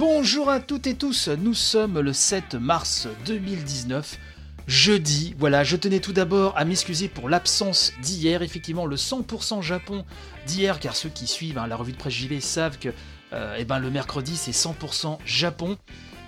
Bonjour à toutes et tous, nous sommes le 7 mars 2019, jeudi. Voilà, je tenais tout d'abord à m'excuser pour l'absence d'hier, effectivement le 100% Japon d'hier, car ceux qui suivent hein, la revue de presse JV savent que euh, eh ben, le mercredi c'est 100% Japon.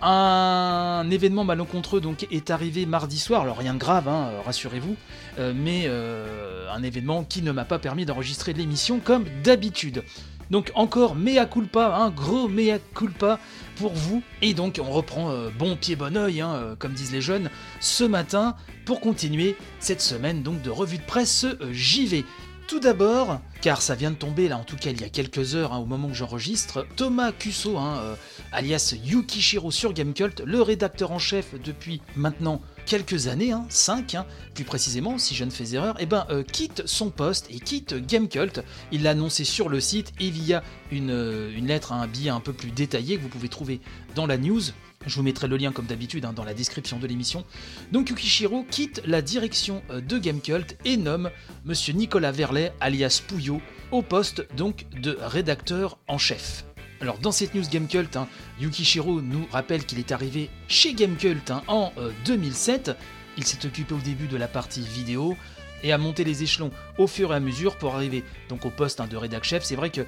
Un événement malencontreux donc est arrivé mardi soir, alors rien de grave, hein, rassurez-vous, euh, mais euh, un événement qui ne m'a pas permis d'enregistrer l'émission comme d'habitude. Donc encore mea culpa, un gros mea culpa pour vous. Et donc on reprend euh, bon pied bon oeil, hein, euh, comme disent les jeunes, ce matin pour continuer cette semaine donc de revue de presse euh, JV. Tout d'abord, car ça vient de tomber là en tout cas il y a quelques heures hein, au moment où j'enregistre, Thomas Cusso, hein, euh, alias Yukishiro sur Gamecult, le rédacteur en chef depuis maintenant quelques années, 5 plus précisément si je ne fais erreur, et ben, euh, quitte son poste et quitte Gamecult. Il l'a annoncé sur le site et via une, euh, une lettre, un billet un peu plus détaillé que vous pouvez trouver dans la news. Je vous mettrai le lien comme d'habitude hein, dans la description de l'émission. Donc Yukishiro quitte la direction euh, de Gamecult et nomme Monsieur Nicolas Verlet, alias Pouillot, au poste donc de rédacteur en chef. Alors dans cette news Gamecult, hein, Yukishiro nous rappelle qu'il est arrivé chez Gamecult hein, en euh, 2007. Il s'est occupé au début de la partie vidéo et a monté les échelons au fur et à mesure pour arriver donc au poste hein, de rédac chef. C'est vrai que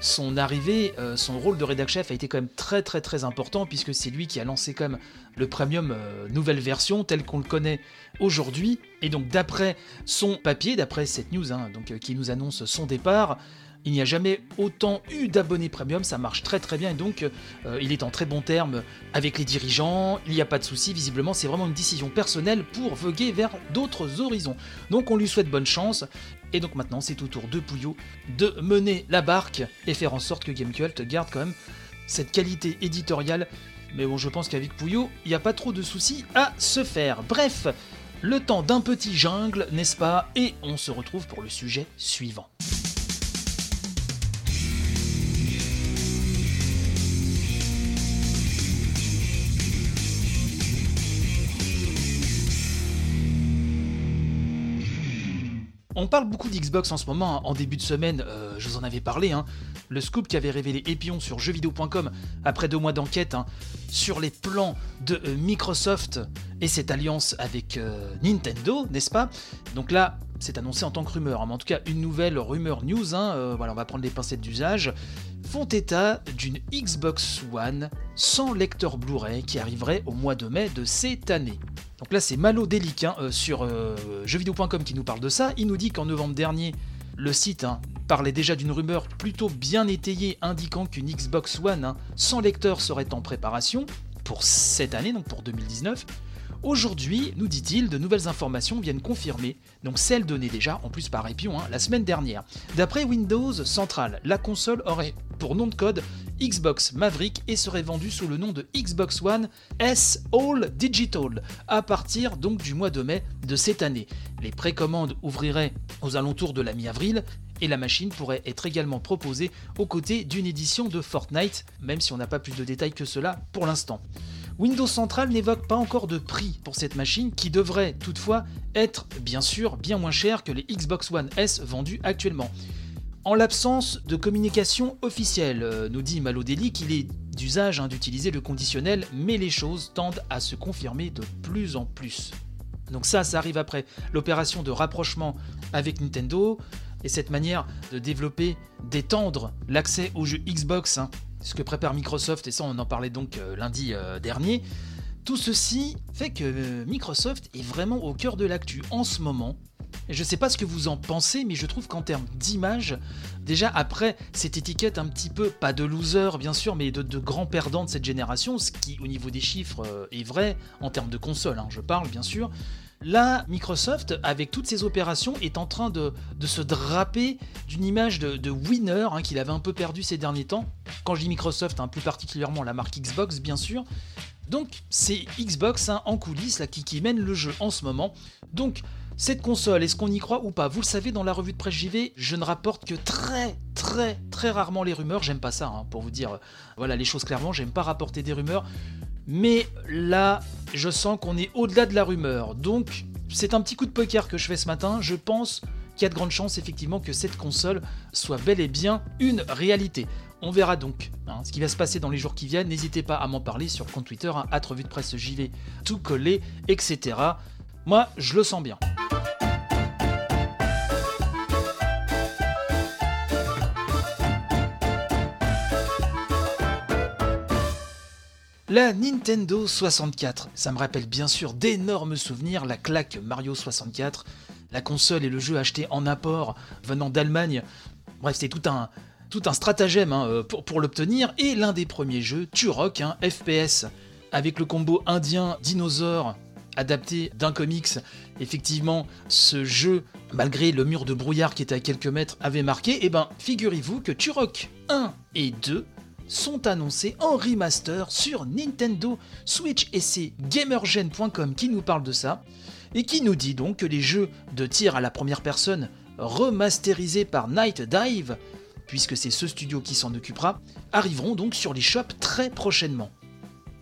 son arrivée, euh, son rôle de rédac chef a été quand même très très très important puisque c'est lui qui a lancé même le premium euh, nouvelle version tel qu'on le connaît aujourd'hui. Et donc d'après son papier, d'après cette news hein, donc, euh, qui nous annonce son départ, il n'y a jamais autant eu d'abonnés premium, ça marche très très bien et donc euh, il est en très bon terme avec les dirigeants, il n'y a pas de souci, visiblement c'est vraiment une décision personnelle pour voguer vers d'autres horizons. Donc on lui souhaite bonne chance et donc maintenant c'est au tour de Pouillot de mener la barque et faire en sorte que Gamecult garde quand même cette qualité éditoriale. Mais bon je pense qu'avec Pouillot, il n'y a pas trop de soucis à se faire. Bref, le temps d'un petit jungle, n'est-ce pas? Et on se retrouve pour le sujet suivant. On parle beaucoup d'Xbox en ce moment, hein. en début de semaine, euh, je vous en avais parlé, hein. le scoop qui avait révélé Epion sur jeuxvideo.com après deux mois d'enquête hein, sur les plans de euh, Microsoft et cette alliance avec euh, Nintendo, n'est-ce pas? Donc là, c'est annoncé en tant que rumeur, mais en tout cas une nouvelle rumeur news, voilà, on va prendre les pincettes d'usage, font état d'une Xbox One sans lecteur Blu-ray qui arriverait au mois de mai de cette année. Donc là, c'est Malo Delic hein, euh, sur euh, jeuxvideo.com qui nous parle de ça. Il nous dit qu'en novembre dernier, le site hein, parlait déjà d'une rumeur plutôt bien étayée indiquant qu'une Xbox One hein, sans lecteur serait en préparation pour cette année, donc pour 2019. Aujourd'hui, nous dit-il, de nouvelles informations viennent confirmer, donc celles données déjà, en plus par Epion, la semaine dernière. D'après Windows Central, la console aurait pour nom de code Xbox Maverick et serait vendue sous le nom de Xbox One S All Digital à partir donc du mois de mai de cette année. Les précommandes ouvriraient aux alentours de la mi-avril et la machine pourrait être également proposée aux côtés d'une édition de Fortnite, même si on n'a pas plus de détails que cela pour l'instant. Windows Central n'évoque pas encore de prix pour cette machine qui devrait toutefois être bien sûr bien moins cher que les Xbox One S vendus actuellement. En l'absence de communication officielle, euh, nous dit Malodeli qu'il est d'usage hein, d'utiliser le conditionnel, mais les choses tendent à se confirmer de plus en plus. Donc ça, ça arrive après l'opération de rapprochement avec Nintendo et cette manière de développer, d'étendre l'accès aux jeux Xbox, hein, ce que prépare Microsoft, et ça on en parlait donc euh, lundi euh, dernier. Tout ceci fait que Microsoft est vraiment au cœur de l'actu en ce moment. Et je sais pas ce que vous en pensez, mais je trouve qu'en termes d'image, déjà après cette étiquette un petit peu, pas de loser bien sûr, mais de, grands perdants de cette génération, ce qui au niveau des chiffres euh, est vrai, en termes de console, hein, je parle bien sûr, Là, Microsoft, avec toutes ses opérations, est en train de, se draper d'une image de, winner hein, qu'il avait un peu perdu ces derniers temps. Quand je dis Microsoft, hein, plus particulièrement la marque Xbox, bien sûr. Donc, c'est Xbox en coulisses qui, qui mène le jeu en ce moment. Donc, cette console, est-ce qu'on y croit ou pas? Vous le savez, dans la revue de presse JV, je ne rapporte que très, très, très rarement les rumeurs. J'aime pas ça, hein, pour vous dire, euh, voilà les choses clairement. J'aime pas rapporter des rumeurs. Mais là, je sens qu'on est au-delà de la rumeur. Donc, c'est un petit coup de poker que je fais ce matin. Je pense qu'il y a de grandes chances effectivement que cette console soit bel et bien une réalité. On verra donc hein, ce qui va se passer dans les jours qui viennent. N'hésitez pas à m'en parler sur compte Twitter, hein, revue de presse JV, tout collé, etc. Moi, je le sens bien. La Nintendo 64, ça me rappelle bien sûr d'énormes souvenirs, la claque Mario 64, la console et le jeu acheté en apport venant d'Allemagne. Bref, c'était tout un, tout un stratagème hein, euh, pour, l'obtenir, et l'un des premiers jeux, Turok, un FPS, avec le combo indien dinosaure adapté d'un comics. Effectivement, ce jeu, malgré le mur de brouillard qui était à quelques mètres, avait marqué, et eh ben figurez-vous que Turok 1 et 2 sont annoncés en remaster sur Nintendo Switch et c'est gamergen.com qui nous parle de ça et qui nous dit donc que les jeux de tir à la première personne remasterisés par Night Dive, puisque c'est ce studio qui s'en occupera, arriveront donc sur les shops très prochainement.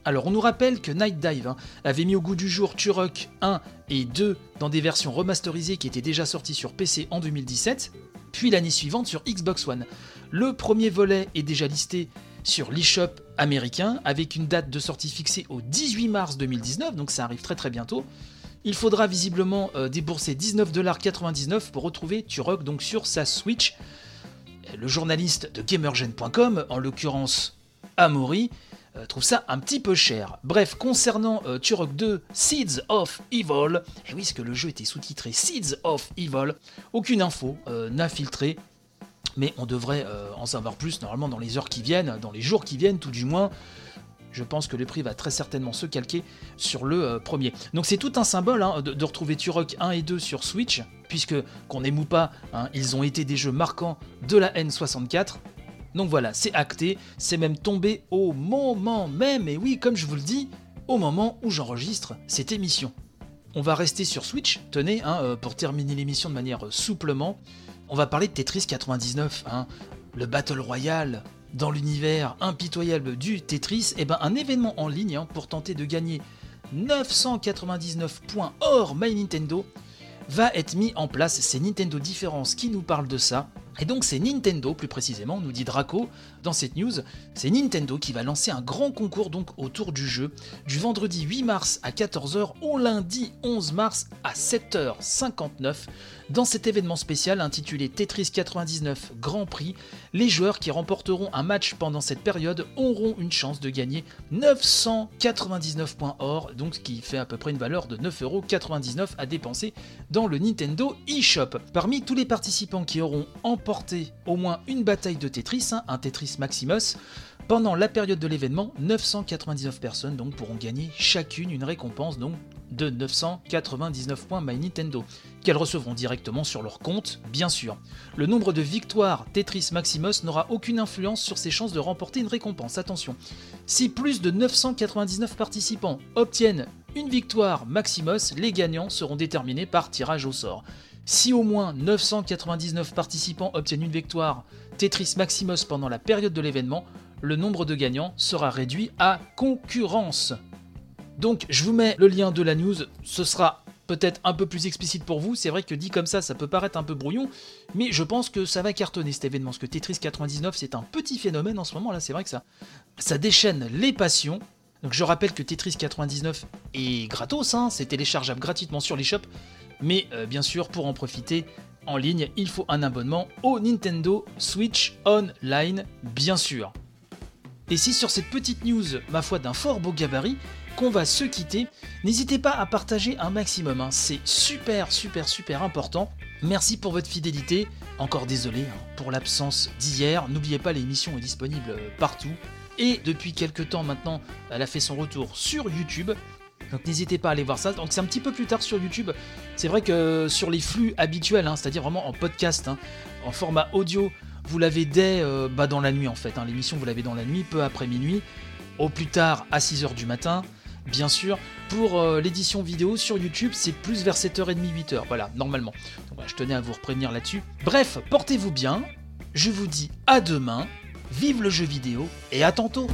Alors on nous rappelle que Night Dive hein, avait mis au goût du jour Turok 1 et 2 dans des versions remasterisées qui étaient déjà sorties sur PC en 2017, puis l'année suivante sur Xbox One. Le premier volet est déjà listé sur l'eShop américain avec une date de sortie fixée au 18 mars 2019, donc ça arrive très très bientôt. Il faudra visiblement euh, débourser 19,99$ pour retrouver Turok donc sur sa Switch. Le journaliste de gamergen.com, en l'occurrence Amaury, euh, trouve ça un petit peu cher. Bref, concernant euh, Turok 2 Seeds of Evil, et eh oui, parce que le jeu était sous-titré Seeds of Evil, aucune info n'a filtré mais on devrait euh, en savoir plus normalement dans les heures qui viennent, dans les jours qui viennent tout du moins. Je pense que le prix va très certainement se calquer sur le euh, premier. Donc c'est tout un symbole hein, de, retrouver Turok 1 et 2 sur Switch, puisque qu'on ou pas, hein, ils ont été des jeux marquants de la N64. Donc voilà, c'est acté, c'est même tombé au moment même, et oui, comme je vous le dis, au moment où j'enregistre cette émission. On va rester sur Switch, tenez, hein, euh, pour terminer l'émission de manière souplement on va parler de Tetris 99, hein, le Battle Royale dans l'univers impitoyable du Tetris, et eh ben un événement en ligne hein, pour tenter de gagner 999 points hors My Nintendo va être mis en place. C'est Nintendo Différence qui nous parle de ça. Et donc c'est Nintendo, plus précisément, nous dit Draco dans cette news, c'est Nintendo qui va lancer un grand concours donc autour du jeu, du vendredi 8 mars à 14h au lundi 11 mars à 7h59. Dans cet événement spécial intitulé Tetris 99 Grand Prix, les joueurs qui remporteront un match pendant cette période auront une chance de gagner 999 points or, donc ce qui fait à peu près une valeur de 9,99€ à dépenser dans le Nintendo eShop. Parmi tous les participants qui auront emporté au moins une bataille de Tetris, hein, un Tetris Maximus, pendant la période de l'événement, 999 personnes pourront gagner chacune une récompense donc de 999 points My Nintendo, qu'elles recevront directement sur leur compte, bien sûr. Le nombre de victoires Tetris Maximus n'aura aucune influence sur ses chances de remporter une récompense. Attention, si plus de 999 participants obtiennent une victoire Maximus, les gagnants seront déterminés par tirage au sort. Si au moins 999 participants obtiennent une victoire Tetris Maximus pendant la période de l'événement, le nombre de gagnants sera réduit à concurrence. Donc je vous mets le lien de la news, ce sera peut-être un peu plus explicite pour vous, c'est vrai que dit comme ça, ça peut paraître un peu brouillon, mais je pense que ça va cartonner cet événement, parce que Tetris 99 c'est un petit phénomène en ce moment là, c'est vrai que ça, ça déchaîne les passions. Donc je rappelle que Tetris 99 est gratos, hein, c'est téléchargeable gratuitement sur l'eShop, mais euh, bien sûr pour en profiter en ligne, il faut un abonnement au Nintendo Switch Online, bien sûr. Et si sur cette petite news, ma foi d'un fort beau gabarit, qu'on va se quitter, n'hésitez pas à partager un maximum, hein. c'est super super super important. Merci pour votre fidélité, encore désolé hein, pour l'absence d'hier, n'oubliez pas l'émission est disponible partout, et depuis quelques temps maintenant, elle a fait son retour sur YouTube, Donc n'hésitez pas à aller voir ça. Donc c'est un petit peu plus tard sur YouTube. C'est vrai que sur les flux habituels, hein, c'est-à-dire vraiment en podcast, hein, en format audio, vous l'avez dès euh, bah, dans la nuit en fait. hein. L'émission vous l'avez dans la nuit, peu après minuit, au plus tard à 6h du matin. Bien sûr, pour euh, l'édition vidéo sur YouTube, c'est plus vers 7h30, 8h. Voilà, normalement. Donc, je tenais à vous prévenir là-dessus. Bref, portez-vous bien. Je vous dis à demain. Vive le jeu vidéo et à tantôt.